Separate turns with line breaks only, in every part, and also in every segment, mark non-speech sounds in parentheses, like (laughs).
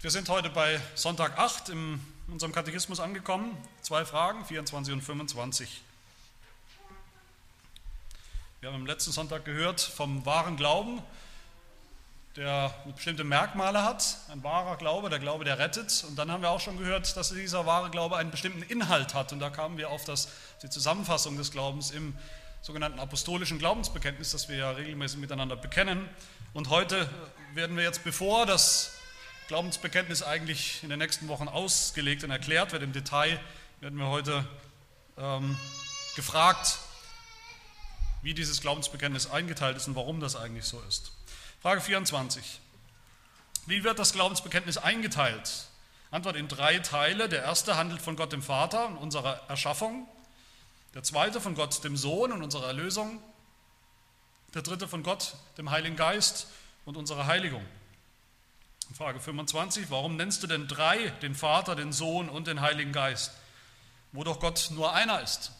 Wir sind heute bei Sonntag 8 in unserem Katechismus angekommen. Zwei Fragen, 24 und 25. Wir haben am letzten Sonntag gehört vom wahren Glauben, der bestimmte Merkmale hat. Ein wahrer Glaube, der Glaube, der rettet. Und dann haben wir auch schon gehört, dass dieser wahre Glaube einen bestimmten Inhalt hat. Und da kamen wir auf das, die Zusammenfassung des Glaubens im sogenannten apostolischen Glaubensbekenntnis, das wir ja regelmäßig miteinander bekennen. Und heute werden wir jetzt, bevor das Glaubensbekenntnis eigentlich in den nächsten Wochen ausgelegt und erklärt wird im Detail, werden wir heute ähm, gefragt, wie dieses Glaubensbekenntnis eingeteilt ist und warum das eigentlich so ist. Frage 24. Wie wird das Glaubensbekenntnis eingeteilt? Antwort in drei Teile. Der erste handelt von Gott dem Vater und unserer Erschaffung. Der zweite von Gott dem Sohn und unserer Erlösung. Der dritte von Gott dem Heiligen Geist und unserer Heiligung. Frage 25, warum nennst du denn drei, den Vater, den Sohn und den Heiligen Geist, wo doch Gott nur einer ist?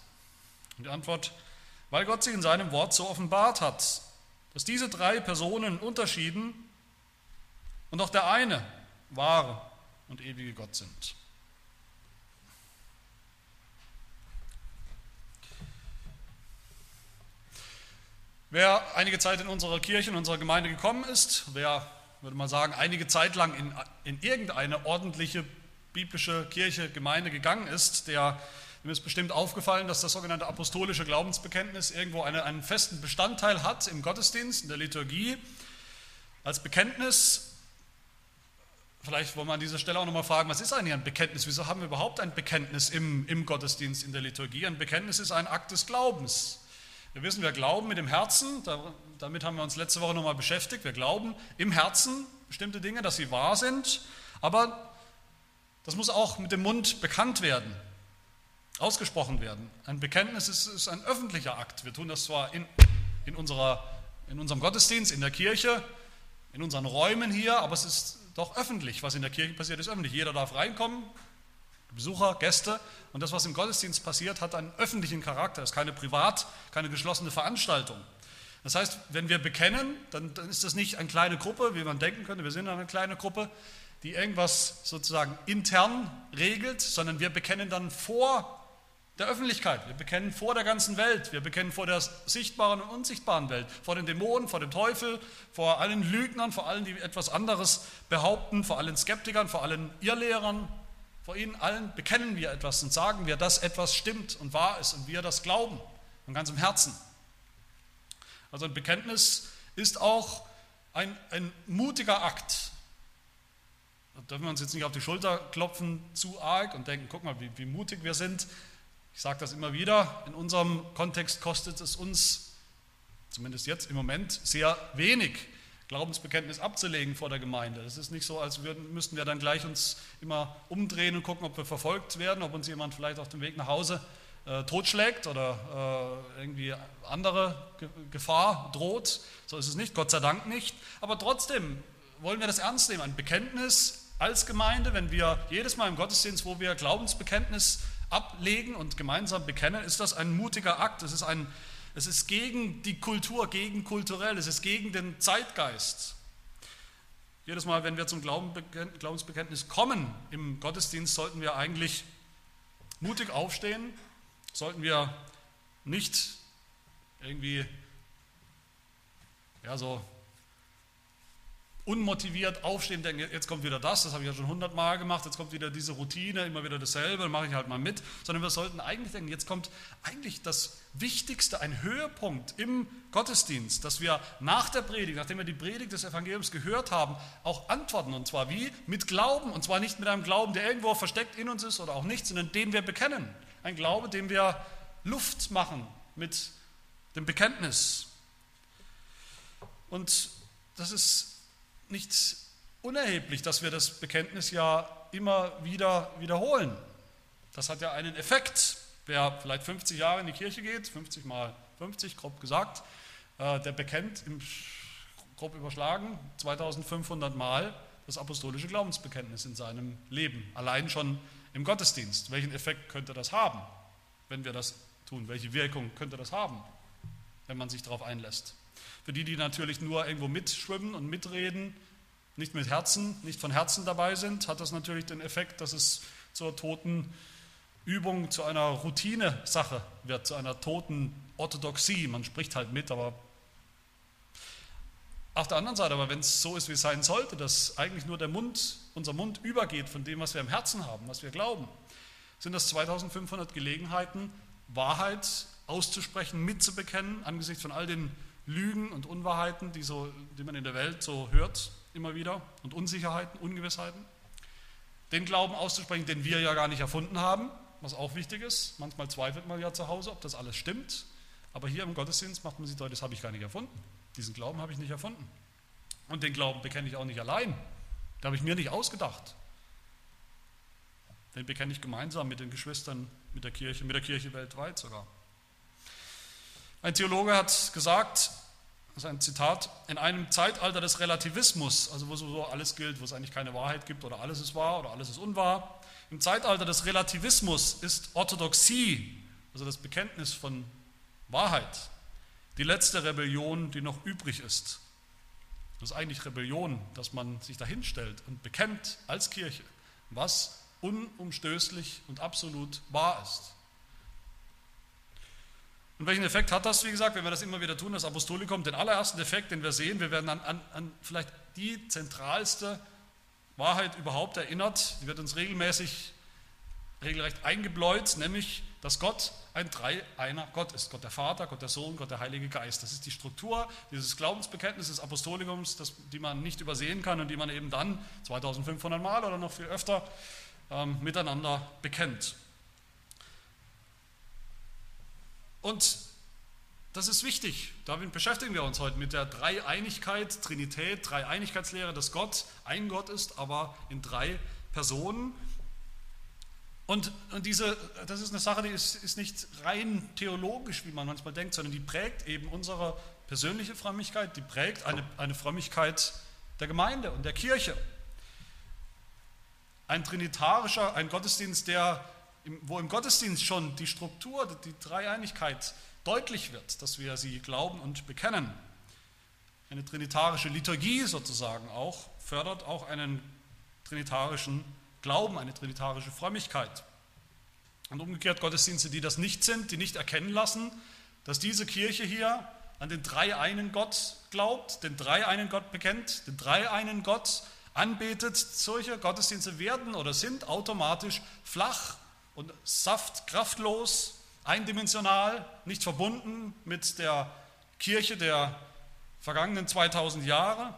Und die Antwort, weil Gott sich in seinem Wort so offenbart hat, dass diese drei Personen unterschieden und auch der eine wahre und ewige Gott sind. Wer einige Zeit in unserer Kirche, in unserer Gemeinde gekommen ist, wer würde man sagen, einige Zeit lang in, in irgendeine ordentliche biblische Kirche, Gemeinde gegangen ist, der, dem ist bestimmt aufgefallen, dass das sogenannte apostolische Glaubensbekenntnis irgendwo eine, einen festen Bestandteil hat im Gottesdienst, in der Liturgie, als Bekenntnis. Vielleicht wollen wir an dieser Stelle auch nochmal fragen, was ist eigentlich ein Bekenntnis? Wieso haben wir überhaupt ein Bekenntnis im, im Gottesdienst, in der Liturgie? Ein Bekenntnis ist ein Akt des Glaubens. Wir wissen, wir glauben mit dem Herzen, damit haben wir uns letzte Woche nochmal beschäftigt. Wir glauben im Herzen bestimmte Dinge, dass sie wahr sind, aber das muss auch mit dem Mund bekannt werden, ausgesprochen werden. Ein Bekenntnis ist, ist ein öffentlicher Akt. Wir tun das zwar in, in, unserer, in unserem Gottesdienst, in der Kirche, in unseren Räumen hier, aber es ist doch öffentlich. Was in der Kirche passiert, ist öffentlich. Jeder darf reinkommen, Besucher, Gäste. Und das, was im Gottesdienst passiert, hat einen öffentlichen Charakter. Es ist keine privat, keine geschlossene Veranstaltung. Das heißt, wenn wir bekennen, dann, dann ist das nicht eine kleine Gruppe, wie man denken könnte, wir sind eine kleine Gruppe, die irgendwas sozusagen intern regelt, sondern wir bekennen dann vor der Öffentlichkeit, wir bekennen vor der ganzen Welt, wir bekennen vor der sichtbaren und unsichtbaren Welt, vor den Dämonen, vor dem Teufel, vor allen Lügnern, vor allen, die etwas anderes behaupten, vor allen Skeptikern, vor allen Irrlehrern, vor ihnen allen bekennen wir etwas und sagen wir, dass etwas stimmt und wahr ist und wir das glauben von ganzem Herzen. Also ein Bekenntnis ist auch ein, ein mutiger Akt. Da dürfen wir uns jetzt nicht auf die Schulter klopfen zu arg und denken, guck mal, wie, wie mutig wir sind. Ich sage das immer wieder, in unserem Kontext kostet es uns, zumindest jetzt im Moment, sehr wenig Glaubensbekenntnis abzulegen vor der Gemeinde. Es ist nicht so, als würden, müssten wir dann gleich uns immer umdrehen und gucken, ob wir verfolgt werden, ob uns jemand vielleicht auf dem Weg nach Hause äh, totschlägt oder äh, irgendwie andere Ge Gefahr droht. So ist es nicht, Gott sei Dank nicht. Aber trotzdem wollen wir das ernst nehmen. Ein Bekenntnis als Gemeinde, wenn wir jedes Mal im Gottesdienst, wo wir Glaubensbekenntnis ablegen und gemeinsam bekennen, ist das ein mutiger Akt. Es ist ein es ist gegen die Kultur, gegen kulturell, es ist gegen den Zeitgeist. Jedes Mal, wenn wir zum Glaubensbekenntnis kommen im Gottesdienst, sollten wir eigentlich mutig aufstehen, sollten wir nicht irgendwie ja, so unmotiviert aufstehen, denken, jetzt kommt wieder das, das habe ich ja schon hundertmal gemacht, jetzt kommt wieder diese Routine, immer wieder dasselbe, dann mache ich halt mal mit, sondern wir sollten eigentlich denken, jetzt kommt eigentlich das Wichtigste, ein Höhepunkt im Gottesdienst, dass wir nach der Predigt, nachdem wir die Predigt des Evangeliums gehört haben, auch antworten, und zwar wie? Mit Glauben, und zwar nicht mit einem Glauben, der irgendwo versteckt in uns ist oder auch nicht, sondern den wir bekennen. Ein Glaube, dem wir Luft machen mit dem Bekenntnis. Und das ist nicht unerheblich, dass wir das Bekenntnis ja immer wieder wiederholen. Das hat ja einen Effekt. Wer vielleicht 50 Jahre in die Kirche geht, 50 mal 50, grob gesagt, äh, der bekennt im grob überschlagen 2500 Mal das apostolische Glaubensbekenntnis in seinem Leben, allein schon im Gottesdienst. Welchen Effekt könnte das haben, wenn wir das tun? Welche Wirkung könnte das haben, wenn man sich darauf einlässt? Für die, die natürlich nur irgendwo mitschwimmen und mitreden, nicht mit Herzen, nicht von Herzen dabei sind, hat das natürlich den Effekt, dass es zur toten Übung, zu einer Routine-Sache wird, zu einer toten Orthodoxie. Man spricht halt mit, aber auf der anderen Seite, aber wenn es so ist, wie es sein sollte, dass eigentlich nur der Mund, unser Mund übergeht von dem, was wir im Herzen haben, was wir glauben, sind das 2500 Gelegenheiten, Wahrheit auszusprechen, mitzubekennen, angesichts von all den Lügen und Unwahrheiten, die, so, die man in der Welt so hört, immer wieder, und Unsicherheiten, Ungewissheiten. Den Glauben auszusprechen, den wir ja gar nicht erfunden haben, was auch wichtig ist. Manchmal zweifelt man ja zu Hause, ob das alles stimmt. Aber hier im Gottesdienst macht man sich deutlich, das habe ich gar nicht erfunden. Diesen Glauben habe ich nicht erfunden. Und den Glauben bekenne ich auch nicht allein. Den habe ich mir nicht ausgedacht. Den bekenne ich gemeinsam mit den Geschwistern, mit der Kirche, mit der Kirche weltweit sogar. Ein Theologe hat gesagt, das ist ein Zitat, in einem Zeitalter des Relativismus, also wo so alles gilt, wo es eigentlich keine Wahrheit gibt oder alles ist wahr oder alles ist unwahr, im Zeitalter des Relativismus ist Orthodoxie, also das Bekenntnis von Wahrheit, die letzte Rebellion, die noch übrig ist. Das ist eigentlich Rebellion, dass man sich dahinstellt und bekennt als Kirche, was unumstößlich und absolut wahr ist. Und welchen Effekt hat das, wie gesagt, wenn wir das immer wieder tun, das Apostolikum? Den allerersten Effekt, den wir sehen, wir werden an, an, an vielleicht die zentralste Wahrheit überhaupt erinnert, die wird uns regelmäßig, regelrecht eingebläut, nämlich, dass Gott ein Dreieiner Gott ist. Gott der Vater, Gott der Sohn, Gott der Heilige Geist. Das ist die Struktur dieses Glaubensbekenntnisses, des Apostolikums, das, die man nicht übersehen kann und die man eben dann 2500 Mal oder noch viel öfter ähm, miteinander bekennt. Und das ist wichtig. Damit beschäftigen wir uns heute mit der Dreieinigkeit, Trinität, Dreieinigkeitslehre, dass Gott ein Gott ist, aber in drei Personen. Und, und diese, das ist eine Sache, die ist, ist nicht rein theologisch, wie man manchmal denkt, sondern die prägt eben unsere persönliche Frömmigkeit, die prägt eine, eine Frömmigkeit der Gemeinde und der Kirche. Ein trinitarischer, ein Gottesdienst, der wo im Gottesdienst schon die Struktur, die Dreieinigkeit deutlich wird, dass wir sie glauben und bekennen. Eine trinitarische Liturgie sozusagen auch fördert auch einen trinitarischen Glauben, eine trinitarische Frömmigkeit. Und umgekehrt Gottesdienste, die das nicht sind, die nicht erkennen lassen, dass diese Kirche hier an den dreieinen Gott glaubt, den dreieinen Gott bekennt, den dreieinen Gott anbetet, solche Gottesdienste werden oder sind automatisch flach und saft, kraftlos, eindimensional, nicht verbunden mit der Kirche der vergangenen 2000 Jahre.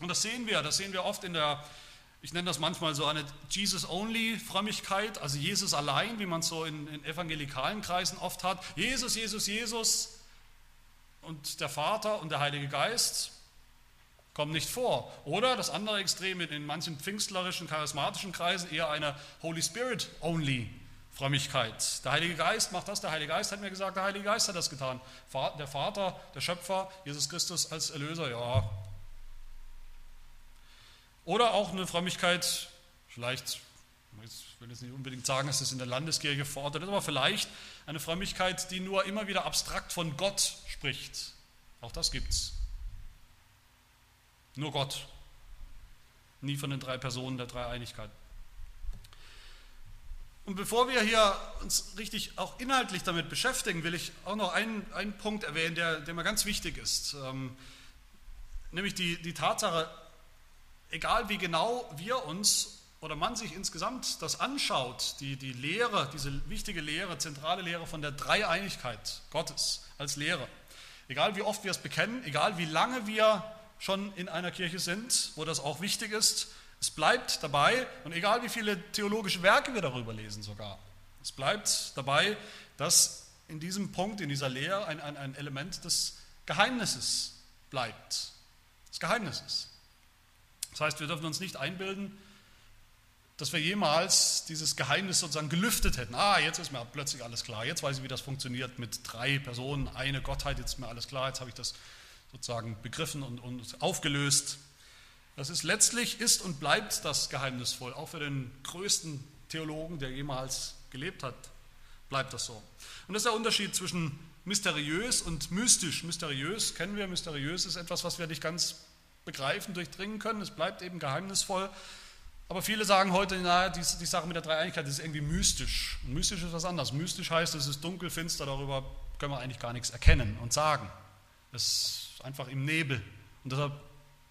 Und das sehen wir, das sehen wir oft in der, ich nenne das manchmal so eine Jesus-Only-Frömmigkeit, also Jesus allein, wie man es so in, in evangelikalen Kreisen oft hat. Jesus, Jesus, Jesus und der Vater und der Heilige Geist kommen nicht vor. Oder das andere Extrem in manchen pfingstlerischen, charismatischen Kreisen eher eine Holy Spirit only Frömmigkeit. Der Heilige Geist macht das, der Heilige Geist hat mir gesagt, der Heilige Geist hat das getan. Der Vater, der Schöpfer, Jesus Christus als Erlöser, ja. Oder auch eine Frömmigkeit, vielleicht, ich will jetzt nicht unbedingt sagen, dass das in der Landeskirche ist, aber vielleicht eine Frömmigkeit, die nur immer wieder abstrakt von Gott spricht. Auch das gibt es. Nur Gott. Nie von den drei Personen der Dreieinigkeit. Und bevor wir hier uns richtig auch inhaltlich damit beschäftigen, will ich auch noch einen, einen Punkt erwähnen, der, der mir ganz wichtig ist. Ähm, nämlich die, die Tatsache, egal wie genau wir uns oder man sich insgesamt das anschaut, die, die Lehre, diese wichtige Lehre, zentrale Lehre von der Dreieinigkeit Gottes als Lehre, egal wie oft wir es bekennen, egal wie lange wir schon in einer Kirche sind, wo das auch wichtig ist. Es bleibt dabei, und egal wie viele theologische Werke wir darüber lesen sogar, es bleibt dabei, dass in diesem Punkt, in dieser Lehre ein, ein, ein Element des Geheimnisses bleibt. Des Geheimnisses. Das heißt, wir dürfen uns nicht einbilden, dass wir jemals dieses Geheimnis sozusagen gelüftet hätten. Ah, jetzt ist mir plötzlich alles klar. Jetzt weiß ich, wie das funktioniert mit drei Personen, eine Gottheit. Jetzt ist mir alles klar. Jetzt habe ich das sozusagen begriffen und, und aufgelöst. Das ist letztlich ist und bleibt das geheimnisvoll, auch für den größten Theologen, der jemals gelebt hat, bleibt das so. Und das ist der Unterschied zwischen mysteriös und mystisch. Mysteriös kennen wir, mysteriös ist etwas, was wir nicht ganz begreifen, durchdringen können. Es bleibt eben geheimnisvoll. Aber viele sagen heute, naja, die, die Sache mit der Dreieinigkeit ist irgendwie mystisch. Und mystisch ist was anderes. Mystisch heißt, es ist dunkel, finster, darüber können wir eigentlich gar nichts erkennen und sagen. Es ist einfach im Nebel. Und deshalb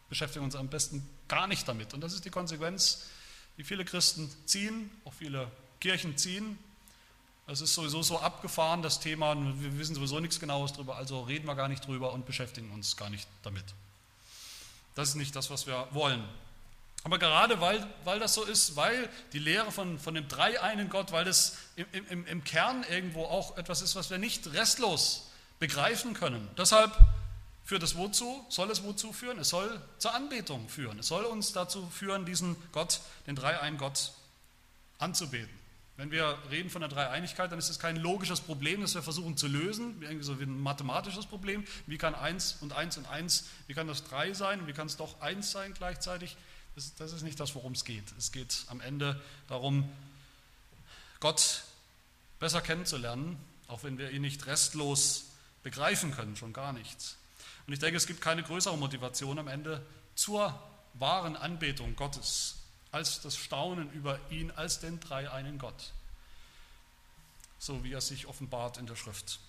beschäftigen wir uns am besten gar nicht damit. Und das ist die Konsequenz, die viele Christen ziehen, auch viele Kirchen ziehen. Es ist sowieso so abgefahren, das Thema, wir wissen sowieso nichts Genaues darüber, also reden wir gar nicht drüber und beschäftigen uns gar nicht damit. Das ist nicht das, was wir wollen. Aber gerade weil, weil das so ist, weil die Lehre von, von dem dreieinen Gott, weil das im, im, im Kern irgendwo auch etwas ist, was wir nicht restlos begreifen können. Deshalb führt es wozu? Soll es wozu führen? Es soll zur Anbetung führen. Es soll uns dazu führen, diesen Gott, den dreieinen Gott, anzubeten. Wenn wir reden von der Dreieinigkeit, dann ist es kein logisches Problem, das wir versuchen zu lösen, irgendwie so wie ein mathematisches Problem. Wie kann eins und eins und eins, wie kann das drei sein und wie kann es doch eins sein gleichzeitig? Das, das ist nicht das, worum es geht. Es geht am Ende darum, Gott besser kennenzulernen, auch wenn wir ihn nicht restlos begreifen können, schon gar nichts. Und ich denke, es gibt keine größere Motivation am Ende zur wahren Anbetung Gottes als das Staunen über ihn als den dreieinen Gott, so wie er sich offenbart in der Schrift.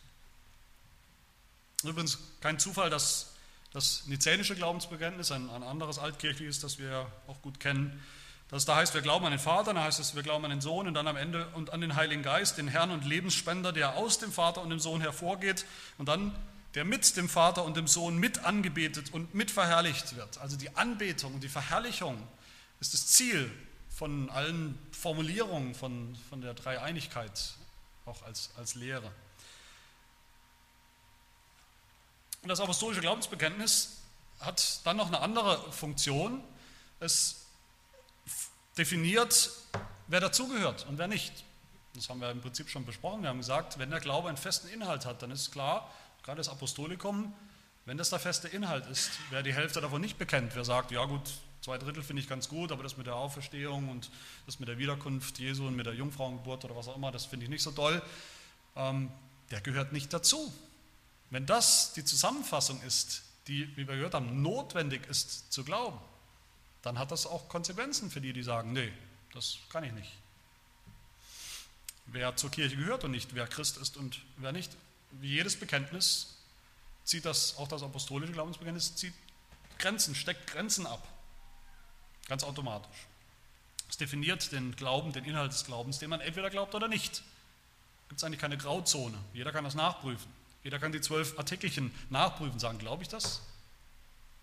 Übrigens kein Zufall, dass das nizänische Glaubensbekenntnis, ein, ein anderes altkirchliches, das wir auch gut kennen, das da heißt, wir glauben an den Vater, dann heißt es, wir glauben an den Sohn und dann am Ende und an den Heiligen Geist, den Herrn und Lebensspender, der aus dem Vater und dem Sohn hervorgeht und dann der mit dem Vater und dem Sohn mit angebetet und mit verherrlicht wird. Also die Anbetung und die Verherrlichung ist das Ziel von allen Formulierungen von, von der Dreieinigkeit, auch als, als Lehre. Und das apostolische Glaubensbekenntnis hat dann noch eine andere Funktion. Es definiert, wer dazugehört und wer nicht. Das haben wir im Prinzip schon besprochen. Wir haben gesagt, wenn der Glaube einen festen Inhalt hat, dann ist klar, gerade das Apostolikum, wenn das der feste Inhalt ist, wer die Hälfte davon nicht bekennt, wer sagt, ja gut, Zwei Drittel finde ich ganz gut, aber das mit der Auferstehung und das mit der Wiederkunft Jesu und mit der Jungfrauengeburt oder was auch immer, das finde ich nicht so toll. Ähm, der gehört nicht dazu. Wenn das die Zusammenfassung ist, die, wie wir gehört haben, notwendig ist zu glauben, dann hat das auch Konsequenzen für die, die sagen, nee, das kann ich nicht. Wer zur Kirche gehört und nicht, wer Christ ist und wer nicht, wie jedes Bekenntnis zieht das, auch das apostolische Glaubensbekenntnis, zieht Grenzen, steckt Grenzen ab. Ganz automatisch. Es definiert den Glauben, den Inhalt des Glaubens, den man entweder glaubt oder nicht. Gibt es eigentlich keine Grauzone. Jeder kann das nachprüfen. Jeder kann die zwölf Artikelchen nachprüfen, sagen, glaube ich das?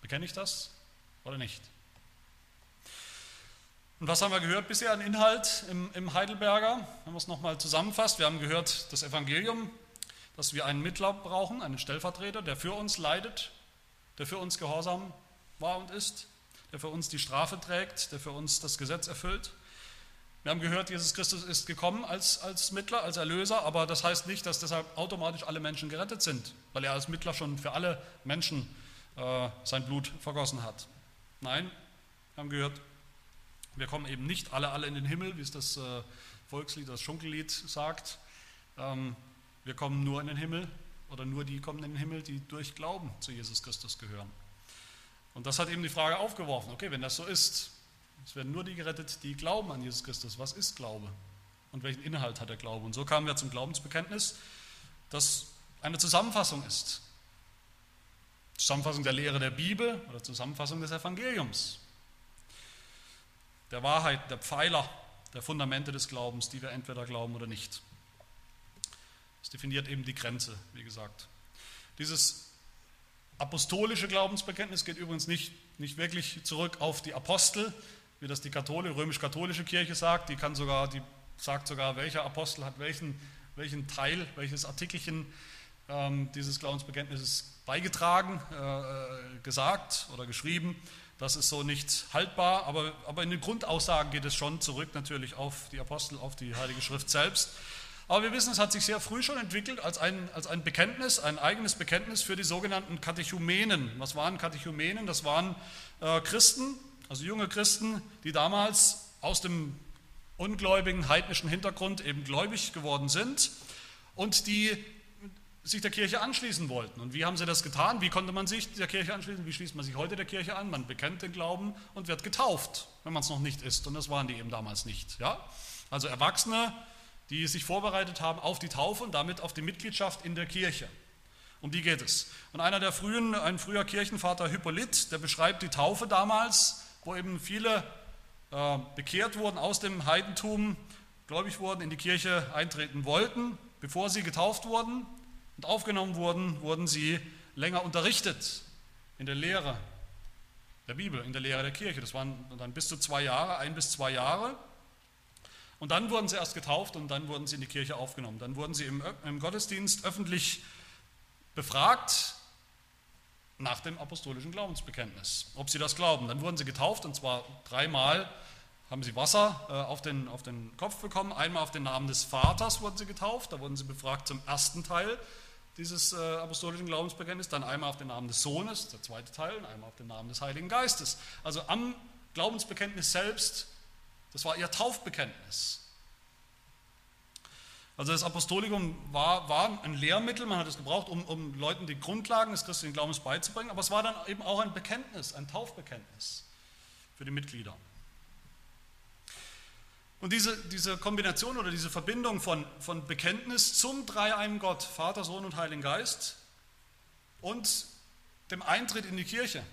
Bekenne ich das oder nicht? Und was haben wir gehört bisher an Inhalt im, im Heidelberger? Wenn man es nochmal zusammenfasst, wir haben gehört das Evangelium, dass wir einen Mittler brauchen, einen Stellvertreter, der für uns leidet, der für uns gehorsam war und ist der für uns die Strafe trägt, der für uns das Gesetz erfüllt. Wir haben gehört, Jesus Christus ist gekommen als, als Mittler, als Erlöser, aber das heißt nicht, dass deshalb automatisch alle Menschen gerettet sind, weil er als Mittler schon für alle Menschen äh, sein Blut vergossen hat. Nein, wir haben gehört, wir kommen eben nicht alle, alle in den Himmel, wie es das äh, Volkslied, das Schunkellied sagt. Ähm, wir kommen nur in den Himmel oder nur die kommen in den Himmel, die durch Glauben zu Jesus Christus gehören. Und das hat eben die Frage aufgeworfen, okay, wenn das so ist, es werden nur die gerettet, die glauben an Jesus Christus. Was ist Glaube? Und welchen Inhalt hat der Glaube? Und so kamen wir zum Glaubensbekenntnis, das eine Zusammenfassung ist. Zusammenfassung der Lehre der Bibel oder Zusammenfassung des Evangeliums. Der Wahrheit, der Pfeiler, der Fundamente des Glaubens, die wir entweder glauben oder nicht. Das definiert eben die Grenze, wie gesagt. Dieses apostolische Glaubensbekenntnis geht übrigens nicht, nicht wirklich zurück auf die Apostel, wie das die katholische, römisch-katholische Kirche sagt. Die kann sogar, die sagt sogar, welcher Apostel hat welchen, welchen Teil, welches Artikelchen ähm, dieses Glaubensbekenntnisses beigetragen, äh, äh, gesagt oder geschrieben. Das ist so nicht haltbar, aber, aber in den Grundaussagen geht es schon zurück natürlich auf die Apostel, auf die Heilige Schrift selbst. Aber wir wissen, es hat sich sehr früh schon entwickelt als ein, als ein Bekenntnis, ein eigenes Bekenntnis für die sogenannten Katechumenen. Was waren Katechumenen? Das waren äh, Christen, also junge Christen, die damals aus dem ungläubigen heidnischen Hintergrund eben gläubig geworden sind und die sich der Kirche anschließen wollten. Und wie haben sie das getan? Wie konnte man sich der Kirche anschließen? Wie schließt man sich heute der Kirche an? Man bekennt den Glauben und wird getauft, wenn man es noch nicht ist. Und das waren die eben damals nicht. Ja? Also Erwachsene, die sich vorbereitet haben auf die Taufe und damit auf die Mitgliedschaft in der Kirche. Um die geht es. Und einer der frühen, ein früher Kirchenvater Hippolyt, der beschreibt die Taufe damals, wo eben viele äh, bekehrt wurden aus dem Heidentum, gläubig wurden, in die Kirche eintreten wollten. Bevor sie getauft wurden und aufgenommen wurden, wurden sie länger unterrichtet in der Lehre der Bibel, in der Lehre der Kirche. Das waren dann bis zu zwei Jahre, ein bis zwei Jahre. Und dann wurden sie erst getauft und dann wurden sie in die Kirche aufgenommen. Dann wurden sie im, im Gottesdienst öffentlich befragt nach dem apostolischen Glaubensbekenntnis, ob sie das glauben. Dann wurden sie getauft und zwar dreimal haben sie Wasser äh, auf, den, auf den Kopf bekommen. Einmal auf den Namen des Vaters wurden sie getauft, da wurden sie befragt zum ersten Teil dieses äh, apostolischen Glaubensbekenntnisses, dann einmal auf den Namen des Sohnes, der zweite Teil, und einmal auf den Namen des Heiligen Geistes. Also am Glaubensbekenntnis selbst, das war ihr Taufbekenntnis. Also das Apostolikum war, war ein Lehrmittel, man hat es gebraucht, um, um Leuten die Grundlagen des christlichen Glaubens beizubringen, aber es war dann eben auch ein Bekenntnis, ein Taufbekenntnis für die Mitglieder. Und diese, diese Kombination oder diese Verbindung von, von Bekenntnis zum dreieinen Gott, Vater, Sohn und Heiligen Geist und dem Eintritt in die Kirche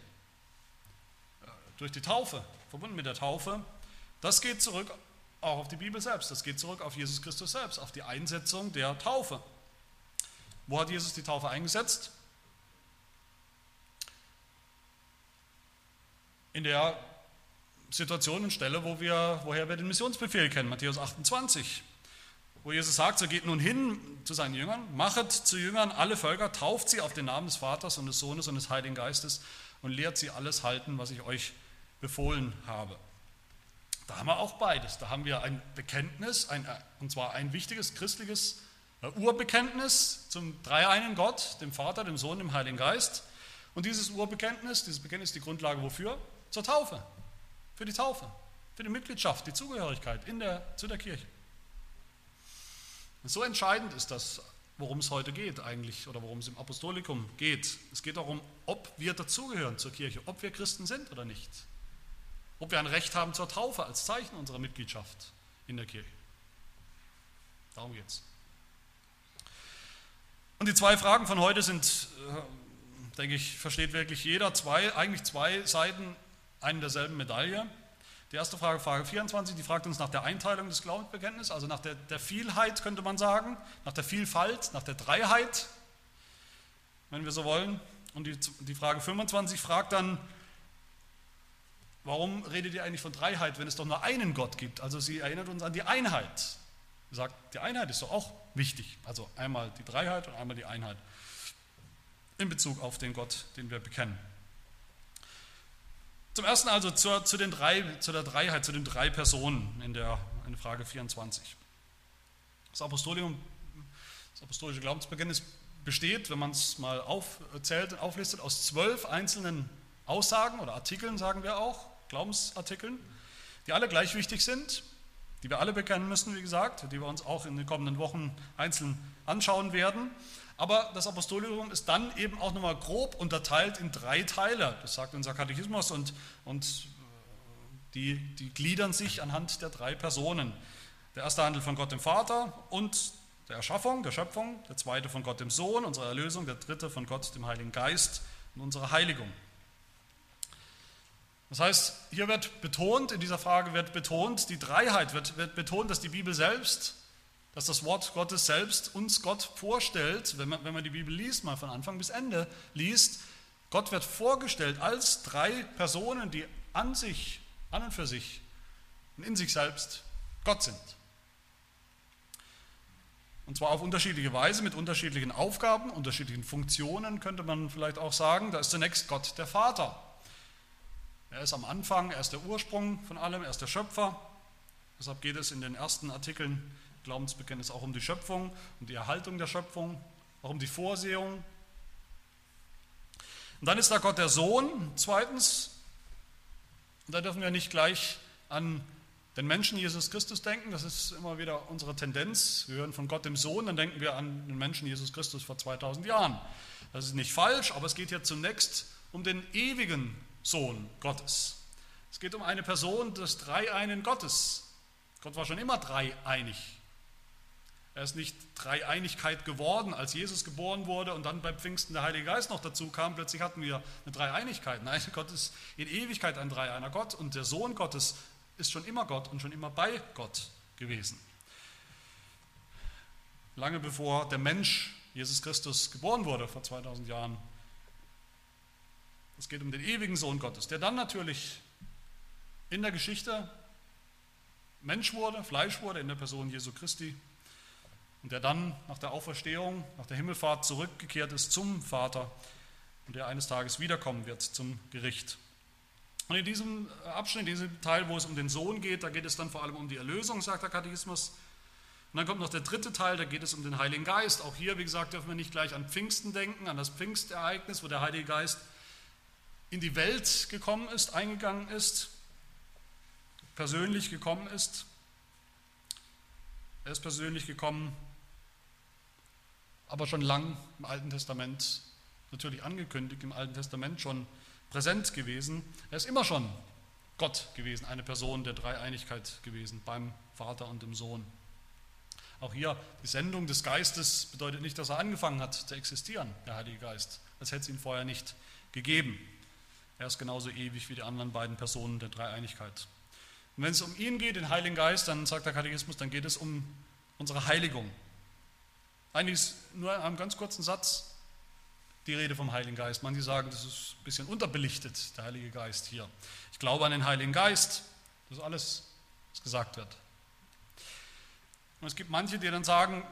durch die Taufe, verbunden mit der Taufe, das geht zurück auch auf die Bibel selbst. Das geht zurück auf Jesus Christus selbst, auf die Einsetzung der Taufe. Wo hat Jesus die Taufe eingesetzt? In der Situation und Stelle, wo wir, woher wir den Missionsbefehl kennen, Matthäus 28, wo Jesus sagt, so geht nun hin zu seinen Jüngern, machet zu Jüngern alle Völker, tauft sie auf den Namen des Vaters und des Sohnes und des Heiligen Geistes und lehrt sie alles halten, was ich euch befohlen habe. Da haben wir auch beides. Da haben wir ein Bekenntnis, ein, und zwar ein wichtiges christliches äh, Urbekenntnis zum dreieinen Gott, dem Vater, dem Sohn, dem Heiligen Geist. Und dieses Urbekenntnis, dieses Bekenntnis ist die Grundlage wofür? Zur Taufe. Für die Taufe, für die Mitgliedschaft, die Zugehörigkeit in der, zu der Kirche. Und so entscheidend ist das, worum es heute geht eigentlich oder worum es im Apostolikum geht. Es geht darum, ob wir dazugehören zur Kirche, ob wir Christen sind oder nicht. Ob wir ein Recht haben zur Taufe als Zeichen unserer Mitgliedschaft in der Kirche. Darum geht es. Und die zwei Fragen von heute sind, äh, denke ich, versteht wirklich jeder, zwei, eigentlich zwei Seiten einer derselben Medaille. Die erste Frage, Frage 24, die fragt uns nach der Einteilung des Glaubensbekenntnisses, also nach der, der Vielheit, könnte man sagen, nach der Vielfalt, nach der Dreiheit, wenn wir so wollen. Und die, die Frage 25 fragt dann, warum redet ihr eigentlich von Dreiheit, wenn es doch nur einen Gott gibt? Also sie erinnert uns an die Einheit. Sie sagt, die Einheit ist doch auch wichtig. Also einmal die Dreiheit und einmal die Einheit in Bezug auf den Gott, den wir bekennen. Zum ersten also zur, zu, den drei, zu der Dreiheit, zu den drei Personen in der in Frage 24. Das Apostolium, das apostolische Glaubensbekenntnis besteht, wenn man es mal aufzählt und auflistet, aus zwölf einzelnen Aussagen oder Artikeln, sagen wir auch, Glaubensartikeln, die alle gleich wichtig sind, die wir alle bekennen müssen, wie gesagt, die wir uns auch in den kommenden Wochen einzeln anschauen werden. Aber das Apostolikum ist dann eben auch nochmal grob unterteilt in drei Teile. Das sagt unser Katechismus und, und äh, die, die gliedern sich anhand der drei Personen. Der erste handelt von Gott dem Vater und der Erschaffung, der Schöpfung, der zweite von Gott dem Sohn, unserer Erlösung, der dritte von Gott dem Heiligen Geist und unserer Heiligung. Das heißt, hier wird betont, in dieser Frage wird betont, die Dreiheit, wird, wird betont, dass die Bibel selbst dass das Wort Gottes selbst uns Gott vorstellt, wenn man, wenn man die Bibel liest, mal von Anfang bis Ende liest, Gott wird vorgestellt als drei Personen, die an sich, an und für sich und in sich selbst Gott sind. Und zwar auf unterschiedliche Weise, mit unterschiedlichen Aufgaben, unterschiedlichen Funktionen, könnte man vielleicht auch sagen. Da ist zunächst Gott der Vater. Er ist am Anfang, er ist der Ursprung von allem, er ist der Schöpfer. Deshalb geht es in den ersten Artikeln Glaubensbekenntnis auch um die Schöpfung, um die Erhaltung der Schöpfung, auch um die Vorsehung. Und dann ist da Gott der Sohn, zweitens. Und da dürfen wir nicht gleich an den Menschen Jesus Christus denken, das ist immer wieder unsere Tendenz. Wir hören von Gott dem Sohn, dann denken wir an den Menschen Jesus Christus vor 2000 Jahren. Das ist nicht falsch, aber es geht hier zunächst um den ewigen Sohn Gottes. Es geht um eine Person des dreieinen Gottes. Gott war schon immer dreieinig. Er ist nicht Dreieinigkeit geworden, als Jesus geboren wurde und dann beim Pfingsten der Heilige Geist noch dazu kam. Plötzlich hatten wir eine Dreieinigkeit. Nein, (laughs) Gott ist in Ewigkeit ein Dreieiner Gott und der Sohn Gottes ist schon immer Gott und schon immer bei Gott gewesen. Lange bevor der Mensch Jesus Christus geboren wurde, vor 2000 Jahren. Es geht um den ewigen Sohn Gottes, der dann natürlich in der Geschichte Mensch wurde, Fleisch wurde in der Person Jesu Christi und der dann nach der Auferstehung, nach der Himmelfahrt zurückgekehrt ist zum Vater und der eines Tages wiederkommen wird zum Gericht. Und in diesem Abschnitt, in diesem Teil, wo es um den Sohn geht, da geht es dann vor allem um die Erlösung, sagt der Katechismus. Und dann kommt noch der dritte Teil, da geht es um den Heiligen Geist. Auch hier, wie gesagt, dürfen wir nicht gleich an Pfingsten denken, an das Pfingstereignis, wo der Heilige Geist in die Welt gekommen ist, eingegangen ist, persönlich gekommen ist. Er ist persönlich gekommen, aber schon lang im Alten Testament, natürlich angekündigt im Alten Testament schon präsent gewesen. Er ist immer schon Gott gewesen, eine Person der Dreieinigkeit gewesen, beim Vater und dem Sohn. Auch hier, die Sendung des Geistes bedeutet nicht, dass er angefangen hat zu existieren, der Heilige Geist, als hätte es ihn vorher nicht gegeben. Er ist genauso ewig wie die anderen beiden Personen der Dreieinigkeit. Und wenn es um ihn geht, den Heiligen Geist, dann sagt der Katechismus, dann geht es um unsere Heiligung. Eigentlich ist nur in einem ganz kurzen Satz die Rede vom Heiligen Geist. Manche sagen, das ist ein bisschen unterbelichtet, der Heilige Geist hier. Ich glaube an den Heiligen Geist. Das ist alles, was gesagt wird. Und es gibt manche, die dann sagen,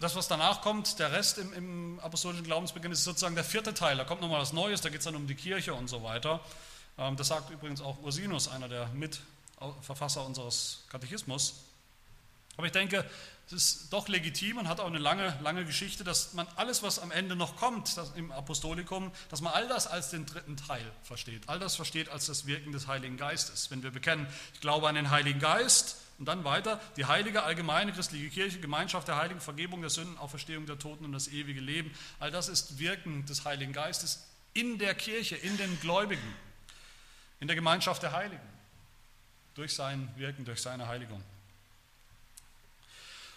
das, was danach kommt, der Rest im, im apostolischen Glaubensbeginn ist sozusagen der vierte Teil. Da kommt nochmal was Neues, da geht es dann um die Kirche und so weiter. Ähm, das sagt übrigens auch Ursinus, einer der Mitverfasser unseres Katechismus. Aber ich denke, es ist doch legitim und hat auch eine lange, lange Geschichte, dass man alles, was am Ende noch kommt im Apostolikum, dass man all das als den dritten Teil versteht. All das versteht als das Wirken des Heiligen Geistes. Wenn wir bekennen, ich glaube an den Heiligen Geist und dann weiter, die heilige allgemeine christliche Kirche, Gemeinschaft der Heiligen, Vergebung der Sünden, Auferstehung der Toten und das ewige Leben, all das ist Wirken des Heiligen Geistes in der Kirche, in den Gläubigen, in der Gemeinschaft der Heiligen, durch sein Wirken, durch seine Heiligung.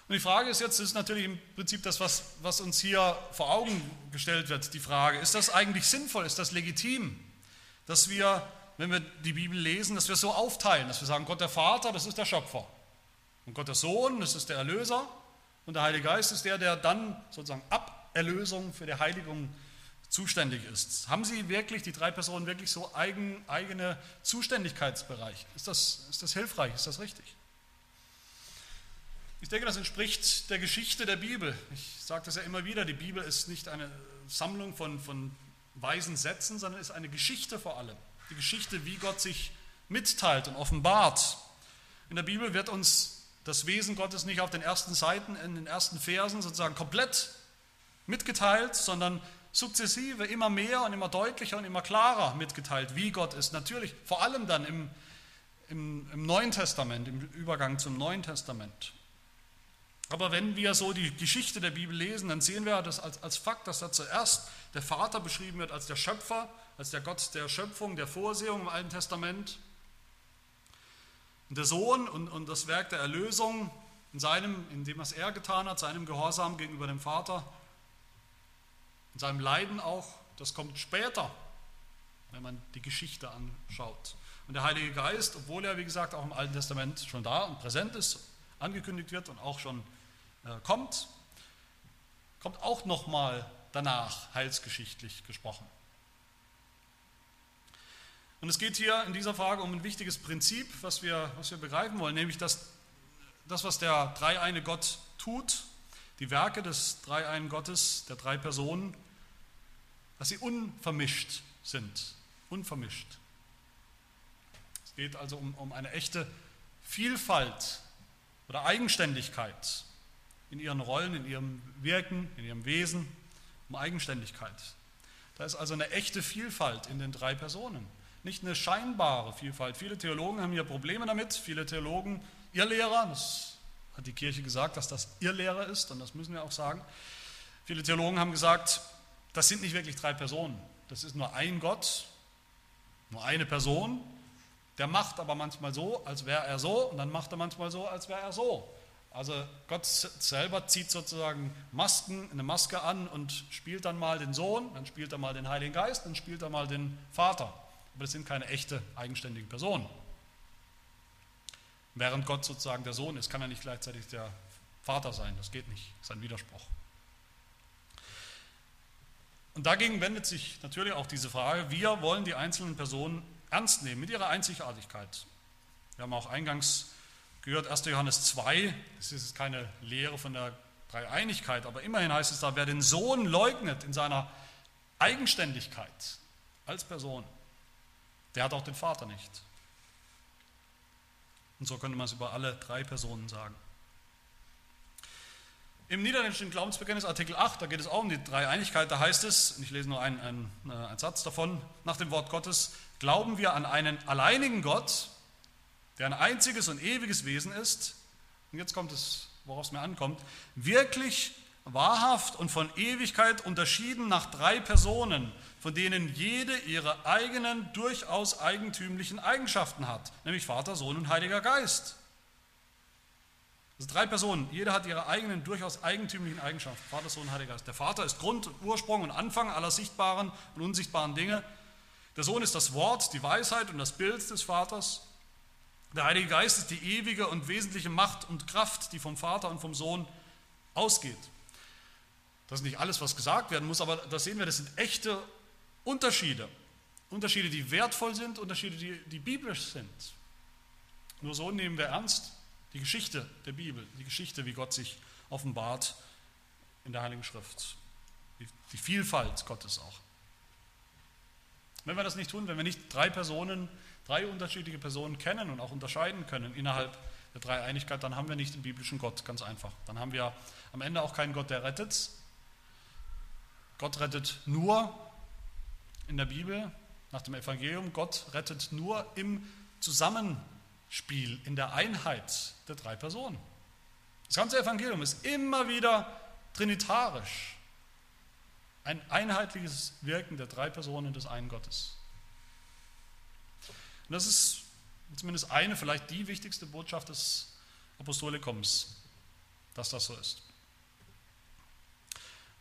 Und die Frage ist jetzt, das ist natürlich im Prinzip das, was, was uns hier vor Augen gestellt wird, die Frage, ist das eigentlich sinnvoll, ist das legitim, dass wir, wenn wir die Bibel lesen, dass wir so aufteilen, dass wir sagen, Gott der Vater, das ist der Schöpfer. Und Gott der Sohn, das ist der Erlöser. Und der Heilige Geist ist der, der dann sozusagen ab Erlösung für die Heiligung zuständig ist. Haben sie wirklich, die drei Personen, wirklich so eigen, eigene Zuständigkeitsbereiche? Ist das, ist das hilfreich? Ist das richtig? Ich denke, das entspricht der Geschichte der Bibel. Ich sage das ja immer wieder, die Bibel ist nicht eine Sammlung von, von weisen Sätzen, sondern ist eine Geschichte vor allem. Die Geschichte, wie Gott sich mitteilt und offenbart. In der Bibel wird uns das Wesen Gottes nicht auf den ersten Seiten, in den ersten Versen sozusagen komplett mitgeteilt, sondern sukzessive immer mehr und immer deutlicher und immer klarer mitgeteilt, wie Gott ist. Natürlich vor allem dann im, im, im Neuen Testament, im Übergang zum Neuen Testament. Aber wenn wir so die Geschichte der Bibel lesen, dann sehen wir das als, als Fakt, dass da zuerst der Vater beschrieben wird als der Schöpfer, als der Gott der Schöpfung, der Vorsehung im Alten Testament. Und der Sohn und, und das Werk der Erlösung in seinem, in dem, was er getan hat, seinem Gehorsam gegenüber dem Vater, in seinem Leiden auch, das kommt später, wenn man die Geschichte anschaut. Und der Heilige Geist, obwohl er, wie gesagt, auch im Alten Testament schon da und präsent ist, angekündigt wird und auch schon äh, kommt, kommt auch nochmal danach heilsgeschichtlich gesprochen. Und es geht hier in dieser Frage um ein wichtiges Prinzip, was wir, was wir begreifen wollen, nämlich dass das, was der dreieine Gott tut, die Werke des dreieinen Gottes, der drei Personen, dass sie unvermischt sind. Unvermischt. Es geht also um, um eine echte Vielfalt oder Eigenständigkeit in ihren Rollen, in ihrem Wirken, in ihrem Wesen, um Eigenständigkeit. Da ist also eine echte Vielfalt in den drei Personen. Nicht eine scheinbare Vielfalt. Viele Theologen haben hier Probleme damit. Viele Theologen, Irrlehrer, das hat die Kirche gesagt, dass das Irrlehrer ist und das müssen wir auch sagen. Viele Theologen haben gesagt, das sind nicht wirklich drei Personen. Das ist nur ein Gott, nur eine Person. Der macht aber manchmal so, als wäre er so, und dann macht er manchmal so, als wäre er so. Also Gott selber zieht sozusagen Masken, eine Maske an und spielt dann mal den Sohn, dann spielt er mal den Heiligen Geist, dann spielt er mal den Vater. Aber das sind keine echte eigenständigen Personen. Während Gott sozusagen der Sohn ist, kann er nicht gleichzeitig der Vater sein. Das geht nicht. Das ist ein Widerspruch. Und dagegen wendet sich natürlich auch diese Frage, wir wollen die einzelnen Personen ernst nehmen mit ihrer Einzigartigkeit. Wir haben auch eingangs gehört, 1. Johannes 2, das ist keine Lehre von der Dreieinigkeit, aber immerhin heißt es da, wer den Sohn leugnet in seiner Eigenständigkeit als Person, der hat auch den Vater nicht. Und so könnte man es über alle drei Personen sagen. Im niederländischen Glaubensbekenntnis Artikel 8, da geht es auch um die Dreieinigkeit, da heißt es, ich lese nur einen, einen, äh, einen Satz davon, nach dem Wort Gottes, glauben wir an einen alleinigen Gott, der ein einziges und ewiges Wesen ist, und jetzt kommt es, worauf es mir ankommt, wirklich wahrhaft und von Ewigkeit unterschieden nach drei Personen, von denen jede ihre eigenen, durchaus eigentümlichen Eigenschaften hat, nämlich Vater, Sohn und Heiliger Geist. Also drei Personen, jeder hat ihre eigenen, durchaus eigentümlichen Eigenschaften. Vater, Sohn, Heiliger Geist. Der Vater ist Grund, Ursprung und Anfang aller sichtbaren und unsichtbaren Dinge. Der Sohn ist das Wort, die Weisheit und das Bild des Vaters. Der Heilige Geist ist die ewige und wesentliche Macht und Kraft, die vom Vater und vom Sohn ausgeht. Das ist nicht alles, was gesagt werden muss, aber da sehen wir, das sind echte Unterschiede. Unterschiede, die wertvoll sind, Unterschiede, die, die biblisch sind. Nur so nehmen wir ernst, die Geschichte der Bibel, die Geschichte, wie Gott sich offenbart in der Heiligen Schrift. Die, die Vielfalt Gottes auch. Wenn wir das nicht tun, wenn wir nicht drei Personen, drei unterschiedliche Personen kennen und auch unterscheiden können innerhalb der Dreieinigkeit, dann haben wir nicht den biblischen Gott, ganz einfach. Dann haben wir am Ende auch keinen Gott, der rettet. Gott rettet nur in der Bibel, nach dem Evangelium. Gott rettet nur im Zusammenhang Spiel in der Einheit der drei Personen. Das ganze Evangelium ist immer wieder trinitarisch. Ein einheitliches Wirken der drei Personen des einen Gottes. Und das ist zumindest eine, vielleicht die wichtigste Botschaft des Apostolikums, dass das so ist.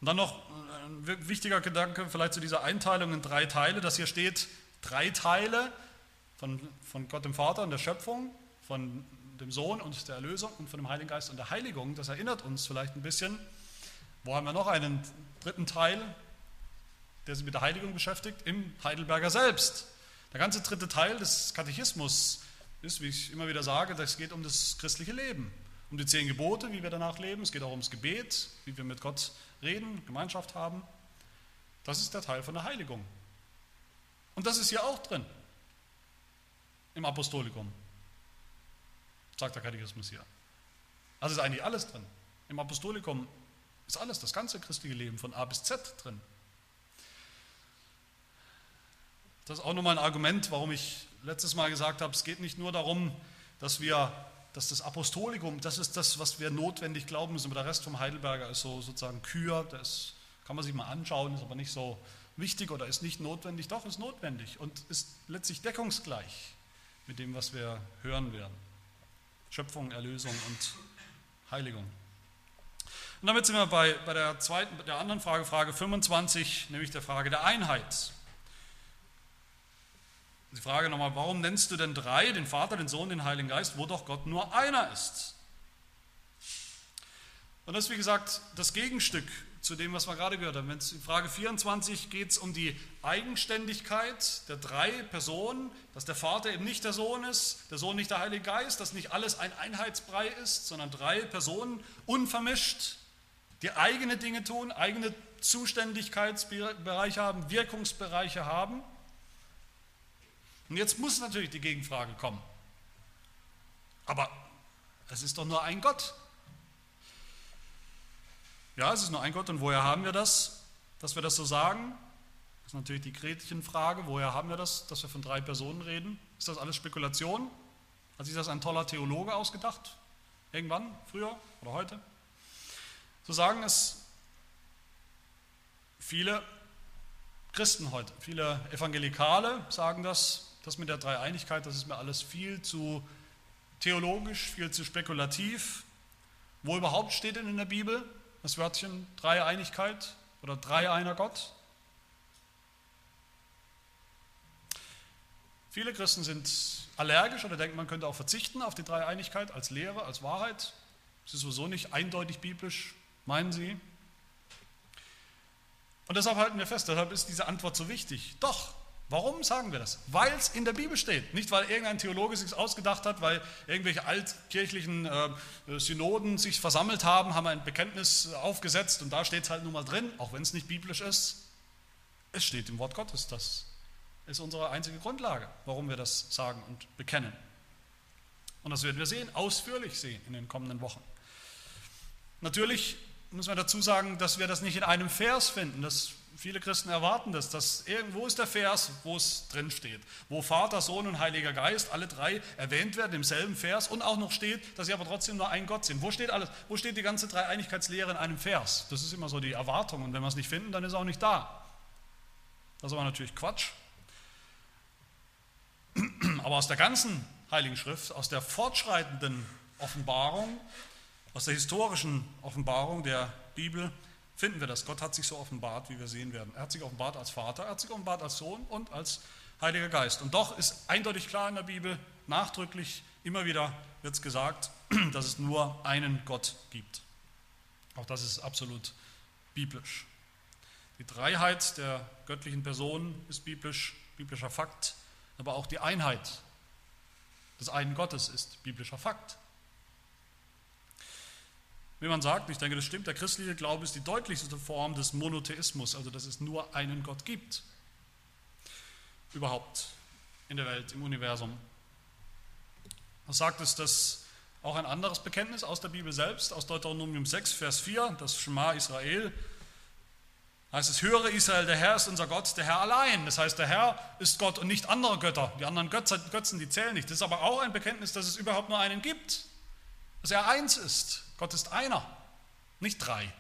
Und dann noch ein wichtiger Gedanke vielleicht zu dieser Einteilung in drei Teile, dass hier steht, drei Teile, von, von Gott dem Vater und der Schöpfung, von dem Sohn und der Erlösung und von dem Heiligen Geist und der Heiligung. Das erinnert uns vielleicht ein bisschen. Wo haben wir noch einen dritten Teil, der sich mit der Heiligung beschäftigt? Im Heidelberger selbst. Der ganze dritte Teil des Katechismus ist, wie ich immer wieder sage, das geht um das christliche Leben. Um die zehn Gebote, wie wir danach leben. Es geht auch ums Gebet, wie wir mit Gott reden, Gemeinschaft haben. Das ist der Teil von der Heiligung. Und das ist hier auch drin im Apostolikum, sagt der Katechismus hier. Also ist eigentlich alles drin. Im Apostolikum ist alles, das ganze christliche Leben von A bis Z drin. Das ist auch nochmal ein Argument, warum ich letztes Mal gesagt habe, es geht nicht nur darum, dass wir, dass das Apostolikum, das ist das, was wir notwendig glauben müssen, aber der Rest vom Heidelberger ist so sozusagen Kür, das kann man sich mal anschauen, ist aber nicht so wichtig oder ist nicht notwendig, doch ist notwendig und ist letztlich deckungsgleich mit dem, was wir hören werden. Schöpfung, Erlösung und Heiligung. Und damit sind wir bei, bei der zweiten, der anderen Frage, Frage 25, nämlich der Frage der Einheit. Die Frage nochmal, warum nennst du denn drei, den Vater, den Sohn, den Heiligen Geist, wo doch Gott nur einer ist? Und das ist, wie gesagt, das Gegenstück zu dem, was wir gerade gehört haben. In Frage 24 geht es um die Eigenständigkeit der drei Personen, dass der Vater eben nicht der Sohn ist, der Sohn nicht der Heilige Geist, dass nicht alles ein Einheitsbrei ist, sondern drei Personen unvermischt, die eigene Dinge tun, eigene Zuständigkeitsbereiche haben, Wirkungsbereiche haben. Und jetzt muss natürlich die Gegenfrage kommen. Aber es ist doch nur ein Gott. Ja, es ist nur ein Gott und woher haben wir das, dass wir das so sagen? Das ist natürlich die Gretchenfrage. Woher haben wir das, dass wir von drei Personen reden? Ist das alles Spekulation? Hat sich das ein toller Theologe ausgedacht? Irgendwann, früher oder heute? So sagen es viele Christen heute, viele Evangelikale sagen das, das mit der Dreieinigkeit, das ist mir alles viel zu theologisch, viel zu spekulativ. Wo überhaupt steht denn in der Bibel das Wörtchen Dreieinigkeit oder Dreieiner Gott? Viele Christen sind allergisch oder denken, man könnte auch verzichten auf die Dreieinigkeit als Lehre, als Wahrheit. Das ist sowieso nicht eindeutig biblisch, meinen sie. Und deshalb halten wir fest, deshalb ist diese Antwort so wichtig. Doch, warum sagen wir das? Weil es in der Bibel steht. Nicht, weil irgendein Theologe sich ausgedacht hat, weil irgendwelche altkirchlichen äh, Synoden sich versammelt haben, haben ein Bekenntnis aufgesetzt und da steht es halt nun mal drin, auch wenn es nicht biblisch ist. Es steht im Wort Gottes, das ist unsere einzige Grundlage, warum wir das sagen und bekennen. Und das werden wir sehen, ausführlich sehen in den kommenden Wochen. Natürlich muss man dazu sagen, dass wir das nicht in einem Vers finden. Das, viele Christen erwarten das. Dass irgendwo ist der Vers, wo es drin steht, wo Vater, Sohn und Heiliger Geist alle drei erwähnt werden im selben Vers und auch noch steht, dass sie aber trotzdem nur ein Gott sind. Wo steht alles? Wo steht die ganze Dreieinigkeitslehre in einem Vers? Das ist immer so die Erwartung und wenn wir es nicht finden, dann ist es auch nicht da. Das ist aber natürlich Quatsch. (clears throat) Aber aus der ganzen Heiligen Schrift, aus der fortschreitenden Offenbarung, aus der historischen Offenbarung der Bibel finden wir das. Gott hat sich so offenbart, wie wir sehen werden. Er hat sich offenbart als Vater, er hat sich offenbart als Sohn und als Heiliger Geist. Und doch ist eindeutig klar in der Bibel, nachdrücklich, immer wieder wird es gesagt, (clears throat) dass es nur einen Gott gibt. Auch das ist absolut biblisch. Die Dreiheit der göttlichen Person ist biblisch, biblischer Fakt. Aber auch die Einheit des einen Gottes ist biblischer Fakt. Wie man sagt, ich denke, das stimmt, der christliche Glaube ist die deutlichste Form des Monotheismus, also dass es nur einen Gott gibt. Überhaupt in der Welt, im Universum. Was sagt es, dass auch ein anderes Bekenntnis aus der Bibel selbst, aus Deuteronomium 6, Vers 4, das Schema Israel, heißt es, höre Israel, der Herr ist unser Gott, der Herr allein. Das heißt, der Herr ist Gott und nicht andere Götter. Die anderen Götzen, die zählen nicht. Das ist aber auch ein Bekenntnis, dass es überhaupt nur einen gibt. Dass er eins ist. Gott ist einer, nicht drei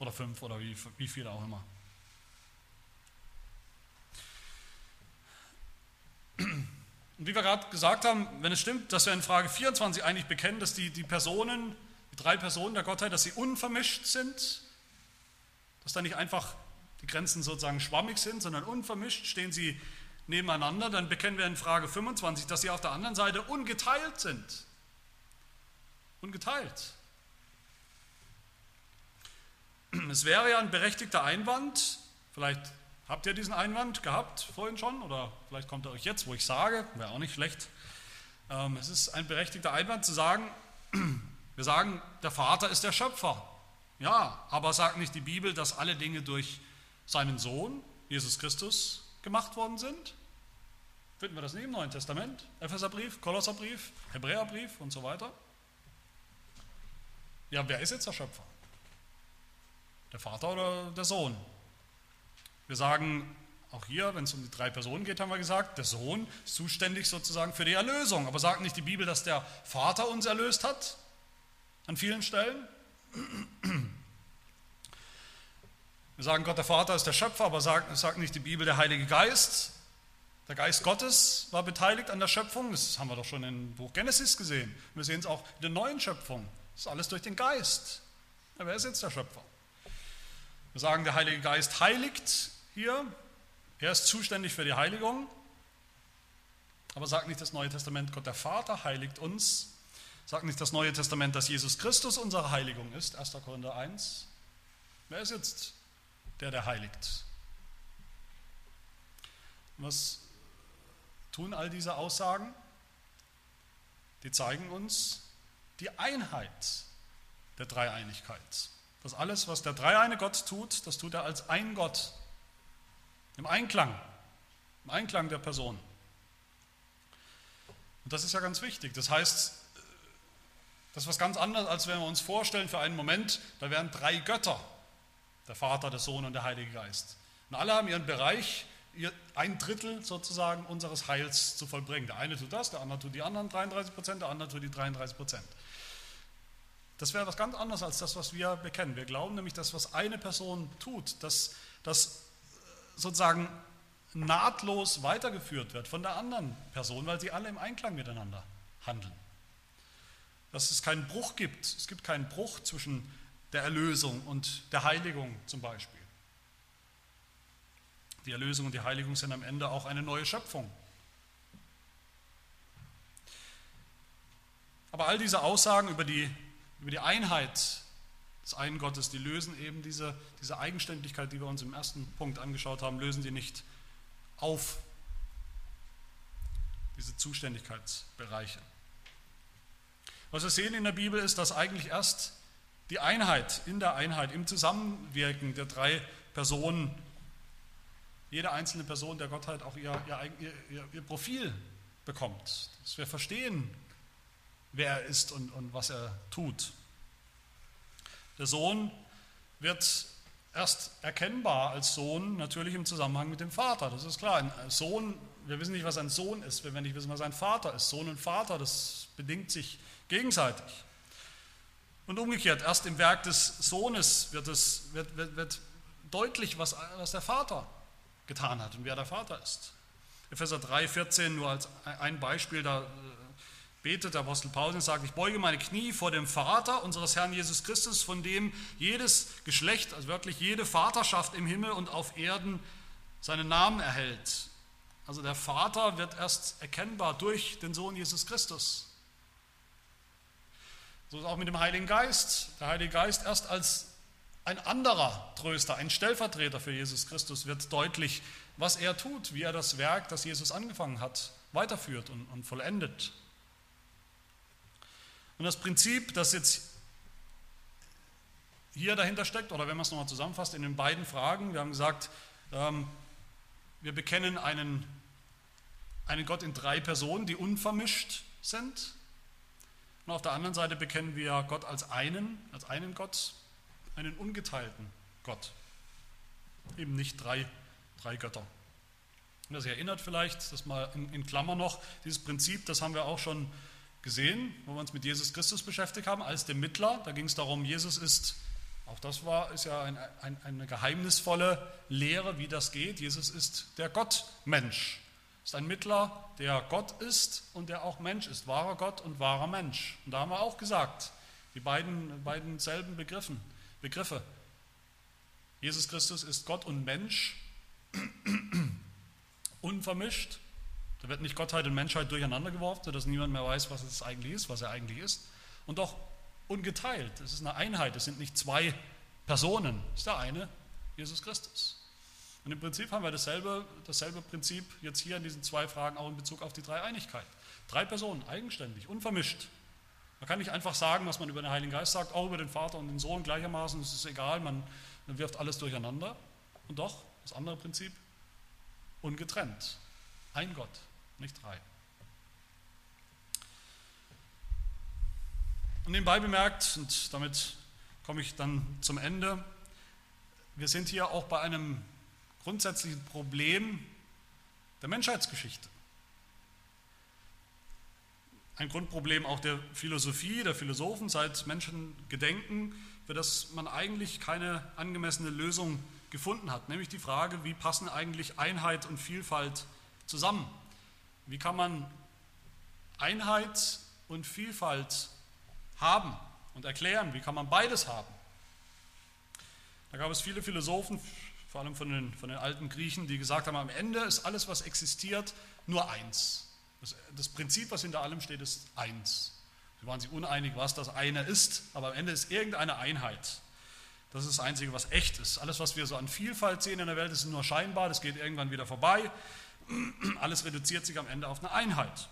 oder fünf oder wie, wie viele auch immer. Und wie wir gerade gesagt haben, wenn es stimmt, dass wir in Frage 24 eigentlich bekennen, dass die, die Personen, die drei Personen der Gottheit, dass sie unvermischt sind, dass da nicht einfach die Grenzen sozusagen schwammig sind, sondern unvermischt stehen sie nebeneinander, dann bekennen wir in Frage 25, dass sie auf der anderen Seite ungeteilt sind. Ungeteilt. (clears throat) Es wäre ja ein berechtigter Einwand, vielleicht habt ihr diesen Einwand gehabt vorhin schon, oder vielleicht kommt er euch jetzt, wo ich sage, wäre auch nicht schlecht. Ähm, es ist ein berechtigter Einwand zu sagen, (clears throat) wir sagen, der Vater ist der Schöpfer. Ja, aber sagt nicht die Bibel, dass alle Dinge durch seinen Sohn, Jesus Christus, gemacht worden sind? Finden wir das nicht im Neuen Testament? Epheserbrief, Kolosserbrief, Hebräerbrief und so weiter? Ja, wer ist jetzt der Schöpfer? Der Vater oder der Sohn? Wir sagen, auch hier, wenn es um die drei Personen geht, haben wir gesagt, der Sohn ist zuständig sozusagen für die Erlösung. Aber sagt nicht die Bibel, dass der Vater uns erlöst hat? An vielen Stellen? Wir sagen, Gott der Vater ist der Schöpfer, aber sagt, sagt nicht die Bibel, der Heilige Geist, der Geist Gottes war beteiligt an der Schöpfung. Das haben wir doch schon im Buch Genesis gesehen. Wir sehen es auch in der neuen Schöpfung. Das ist alles durch den Geist. Ja, wer ist jetzt der Schöpfer? Wir sagen, der Heilige Geist heiligt hier. Er ist zuständig für die Heiligung. Aber sagt nicht das Neue Testament, Gott der Vater heiligt uns. Sagt nicht das Neue Testament, dass Jesus Christus unsere Heiligung ist. 1. Korinther 1. Wer ist jetzt der, der heiligt. Was tun all diese Aussagen? Die zeigen uns die Einheit der Dreieinigkeit. Das alles, was der dreieine Gott tut, das tut er als ein Gott. Im Einklang, im Einklang der Person. Und das ist ja ganz wichtig. Das heißt, das ist was ganz anderes, als wenn wir uns vorstellen für einen Moment, da wären drei Götter der Vater, der Sohn und der Heilige Geist. Und alle haben ihren Bereich ein Drittel sozusagen unseres Heils zu vollbringen. Der eine tut das, der andere tut die anderen 33 Prozent, der andere tut die 33 Prozent. Das wäre was ganz anderes als das, was wir bekennen. Wir glauben nämlich, dass was eine Person tut, dass das sozusagen nahtlos weitergeführt wird von der anderen Person, weil sie alle im Einklang miteinander handeln. Dass es keinen Bruch gibt. Es gibt keinen Bruch zwischen der Erlösung und der Heiligung zum Beispiel. Die Erlösung und die Heiligung sind am Ende auch eine neue Schöpfung. Aber all diese Aussagen über die, über die Einheit des einen Gottes, die lösen eben diese, diese Eigenständigkeit, die wir uns im ersten Punkt angeschaut haben, lösen die nicht auf, diese Zuständigkeitsbereiche. Was wir sehen in der Bibel ist, dass eigentlich erst die Einheit, in der Einheit, im Zusammenwirken der drei Personen jede einzelne Person der Gottheit auch ihr, ihr, ihr, ihr Profil bekommt, dass wir verstehen, wer er ist und, und was er tut. Der Sohn wird erst erkennbar als Sohn natürlich im Zusammenhang mit dem Vater. Das ist klar. Ein Sohn, wir wissen nicht, was ein Sohn ist, wenn wir nicht wissen, was ein Vater ist. Sohn und Vater, das bedingt sich gegenseitig. Und umgekehrt, erst im Werk des Sohnes wird, es, wird, wird, wird deutlich, was, was der Vater getan hat und wer der Vater ist. Epheser 3, 14 nur als ein Beispiel, da betet der Apostel Paulus und sagt, ich beuge meine Knie vor dem Vater unseres Herrn Jesus Christus, von dem jedes Geschlecht, also wirklich jede Vaterschaft im Himmel und auf Erden seinen Namen erhält. Also der Vater wird erst erkennbar durch den Sohn Jesus Christus. So ist auch mit dem Heiligen Geist. Der Heilige Geist erst als ein anderer Tröster, ein Stellvertreter für Jesus Christus wird deutlich, was er tut, wie er das Werk, das Jesus angefangen hat, weiterführt und, und vollendet. Und das Prinzip, das jetzt hier dahinter steckt, oder wenn man es nochmal zusammenfasst, in den beiden Fragen, wir haben gesagt, ähm, wir bekennen einen, einen Gott in drei Personen, die unvermischt sind. Und auf der anderen Seite bekennen wir Gott als einen, als einen Gott, einen ungeteilten Gott. Eben nicht drei, drei Götter. Und das erinnert vielleicht, das mal in, in Klammer noch, dieses Prinzip, das haben wir auch schon gesehen, wo wir uns mit Jesus Christus beschäftigt haben, als dem Mittler. Da ging es darum, Jesus ist, auch das war, ist ja ein, ein, eine geheimnisvolle Lehre, wie das geht. Jesus ist der Gottmensch. Ist ein Mittler, der Gott ist und der auch Mensch ist, wahrer Gott und wahrer Mensch. Und da haben wir auch gesagt, die beiden, beiden selben Begriffen. Begriffe. Jesus Christus ist Gott und Mensch, (clears throat) unvermischt. Da wird nicht Gottheit und Menschheit durcheinander geworfen, sodass niemand mehr weiß, was es eigentlich ist, was er eigentlich ist. Und doch ungeteilt. Es ist eine Einheit. Es sind nicht zwei Personen. Es ist der eine, Jesus Christus. Und im Prinzip haben wir dasselbe, dasselbe Prinzip jetzt hier in diesen zwei Fragen auch in Bezug auf die Dreieinigkeit. Drei Personen, eigenständig, unvermischt. Man kann nicht einfach sagen, was man über den Heiligen Geist sagt, auch über den Vater und den Sohn gleichermaßen, es ist egal, man, man wirft alles durcheinander. Und doch, das andere Prinzip, ungetrennt. Ein Gott, nicht drei. Und nebenbei bemerkt, und damit komme ich dann zum Ende, wir sind hier auch bei einem grundsätzlichen Problem der Menschheitsgeschichte ein Grundproblem auch der Philosophie, der Philosophen seit Menschen gedenken, für das man eigentlich keine angemessene Lösung gefunden hat, nämlich die Frage, wie passen eigentlich Einheit und Vielfalt zusammen? Wie kann man Einheit und Vielfalt haben und erklären? Wie kann man beides haben? Da gab es viele Philosophen, vor allem von den, von den alten Griechen, die gesagt haben, am Ende ist alles, was existiert, nur eins. Das, das Prinzip, was hinter allem steht, ist eins. Sie waren sich uneinig, was das eine ist, aber am Ende ist irgendeine Einheit. Das ist das Einzige, was echt ist. Alles, was wir so an Vielfalt sehen in der Welt, ist nur scheinbar, das geht irgendwann wieder vorbei. Alles reduziert sich am Ende auf eine Einheit.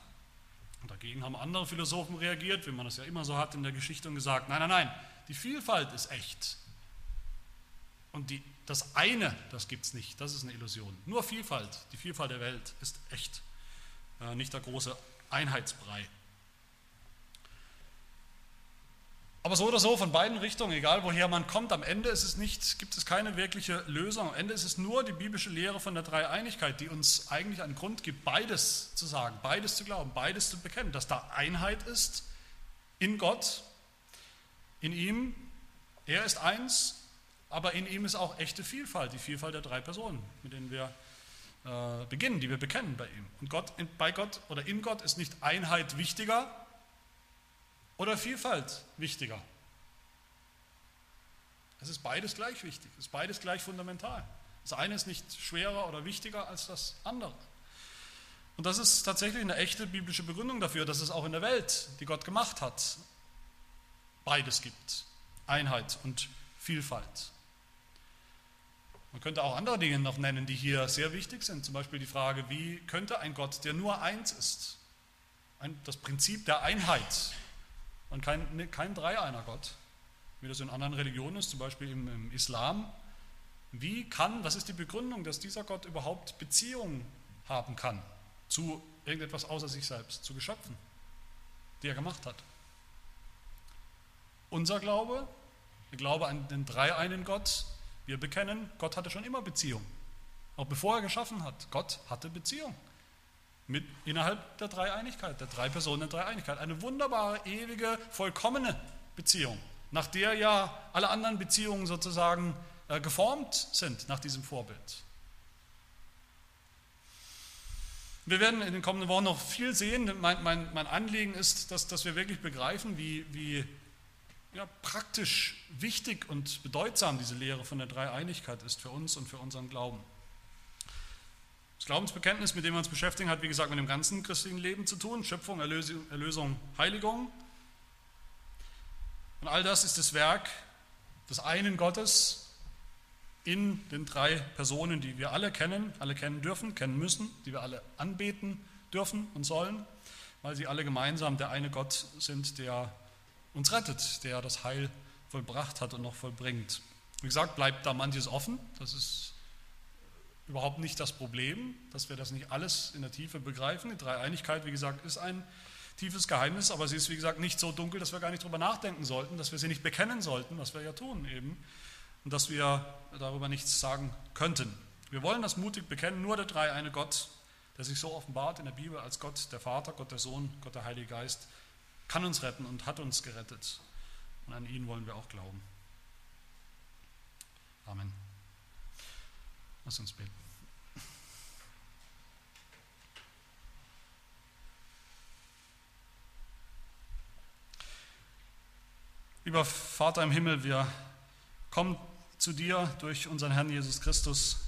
Und dagegen haben andere Philosophen reagiert, wie man das ja immer so hat in der Geschichte, und gesagt, nein, nein, nein, die Vielfalt ist echt. Und die, das eine, das gibt es nicht, das ist eine Illusion. Nur Vielfalt, die Vielfalt der Welt ist echt. Äh, nicht der große Einheitsbrei. Aber so oder so, von beiden Richtungen, egal woher man kommt, am Ende ist es nicht, gibt es keine wirkliche Lösung. Am Ende ist es nur die biblische Lehre von der Dreieinigkeit, die uns eigentlich einen Grund gibt, beides zu sagen, beides zu glauben, beides zu bekennen, dass da Einheit ist in Gott, in ihm, er ist eins, aber in ihm ist auch echte Vielfalt, die Vielfalt der drei Personen, mit denen wir äh, beginnen, die wir bekennen bei ihm. Und Gott, bei Gott oder in Gott ist nicht Einheit wichtiger, oder Vielfalt wichtiger? Es ist beides gleich wichtig, es ist beides gleich fundamental. Das eine ist nicht schwerer oder wichtiger als das andere. Und das ist tatsächlich eine echte biblische Begründung dafür, dass es auch in der Welt, die Gott gemacht hat, beides gibt. Einheit und Vielfalt. Man könnte auch andere Dinge noch nennen, die hier sehr wichtig sind. Zum Beispiel die Frage, wie könnte ein Gott, der nur eins ist, das Prinzip der Einheit und kein, ne, kein Dreieiner Gott, wie das in anderen Religionen ist, zum Beispiel im, im Islam. Wie kann, was ist die Begründung, dass dieser Gott überhaupt Beziehungen haben kann zu irgendetwas außer sich selbst, zu Geschöpfen, die er gemacht hat? Unser Glaube, der Glaube an den dreieinen Gott, wir bekennen, Gott hatte schon immer Beziehung. Auch bevor er geschaffen hat, Gott hatte Beziehung. Mit, innerhalb der Dreieinigkeit, der drei Personen der Dreieinigkeit. Eine wunderbare, ewige, vollkommene Beziehung, nach der ja alle anderen Beziehungen sozusagen äh, geformt sind, nach diesem Vorbild. Wir werden in den kommenden Wochen noch viel sehen. Mein, mein, mein Anliegen ist, dass, dass wir wirklich begreifen, wie, wie ja, praktisch wichtig und bedeutsam diese Lehre von der Dreieinigkeit ist für uns und für unseren Glauben. Das Glaubensbekenntnis, mit dem wir uns beschäftigen, hat wie gesagt mit dem ganzen christlichen Leben zu tun. Schöpfung, Erlösung, Erlösung Heiligung. Und all das ist das Werk des einen Gottes in den drei Personen, die wir alle kennen, alle kennen dürfen, kennen müssen, die wir alle anbeten dürfen und sollen, weil sie alle gemeinsam der eine Gott sind, der uns rettet, der das Heil vollbracht hat und noch vollbringt. Wie gesagt, bleibt da manches offen. Das ist überhaupt nicht das Problem, dass wir das nicht alles in der Tiefe begreifen. Die Dreieinigkeit, wie gesagt, ist ein tiefes Geheimnis, aber sie ist, wie gesagt, nicht so dunkel, dass wir gar nicht darüber nachdenken sollten, dass wir sie nicht bekennen sollten, was wir ja tun eben, und dass wir darüber nichts sagen könnten. Wir wollen das mutig bekennen, nur der dreieine Gott, der sich so offenbart in der Bibel als Gott, der Vater, Gott der Sohn, Gott der Heilige Geist, kann uns retten und hat uns gerettet. Und an ihn wollen wir auch glauben. Amen. Lass uns beten. Lieber Vater im Himmel, wir kommen zu dir durch unseren Herrn Jesus Christus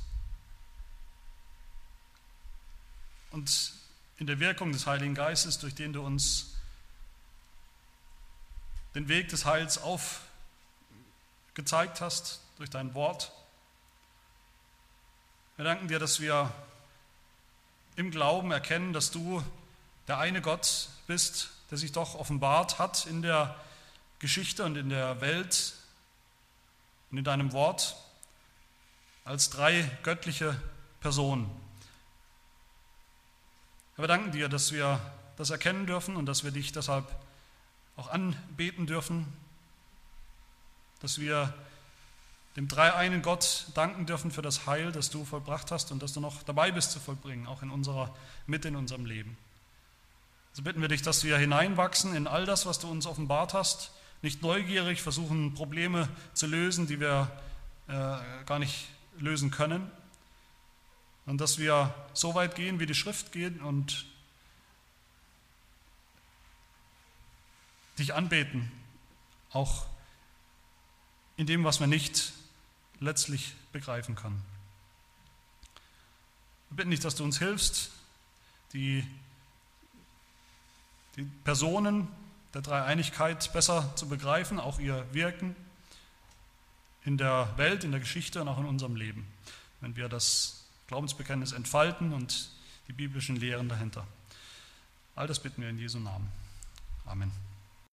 und in der Wirkung des Heiligen Geistes, durch den du uns den Weg des Heils aufgezeigt hast, durch dein Wort. Wir danken dir, dass wir im Glauben erkennen, dass du der eine Gott bist, der sich doch offenbart hat in der Geschichte und in der Welt und in deinem Wort als drei göttliche Personen. wir danken dir, dass wir das erkennen dürfen und dass wir dich deshalb auch anbeten dürfen, dass wir dem dreieinen Gott danken dürfen für das Heil, das du vollbracht hast und das du noch dabei bist zu vollbringen, auch in unserer Mitte, in unserem Leben. So bitten wir dich, dass wir hineinwachsen in all das, was du uns offenbart hast, nicht neugierig versuchen, Probleme zu lösen, die wir äh, gar nicht lösen können, und dass wir so weit gehen, wie die Schrift geht und dich anbeten, auch in dem, was wir nicht letztlich begreifen kann. Wir bitten dich, dass du uns hilfst, die, die Personen der Dreieinigkeit besser zu begreifen, auch ihr Wirken in der Welt, in der Geschichte und auch in unserem Leben, wenn wir das Glaubensbekenntnis entfalten und die biblischen Lehren dahinter. All das bitten wir in Jesu Namen. Amen.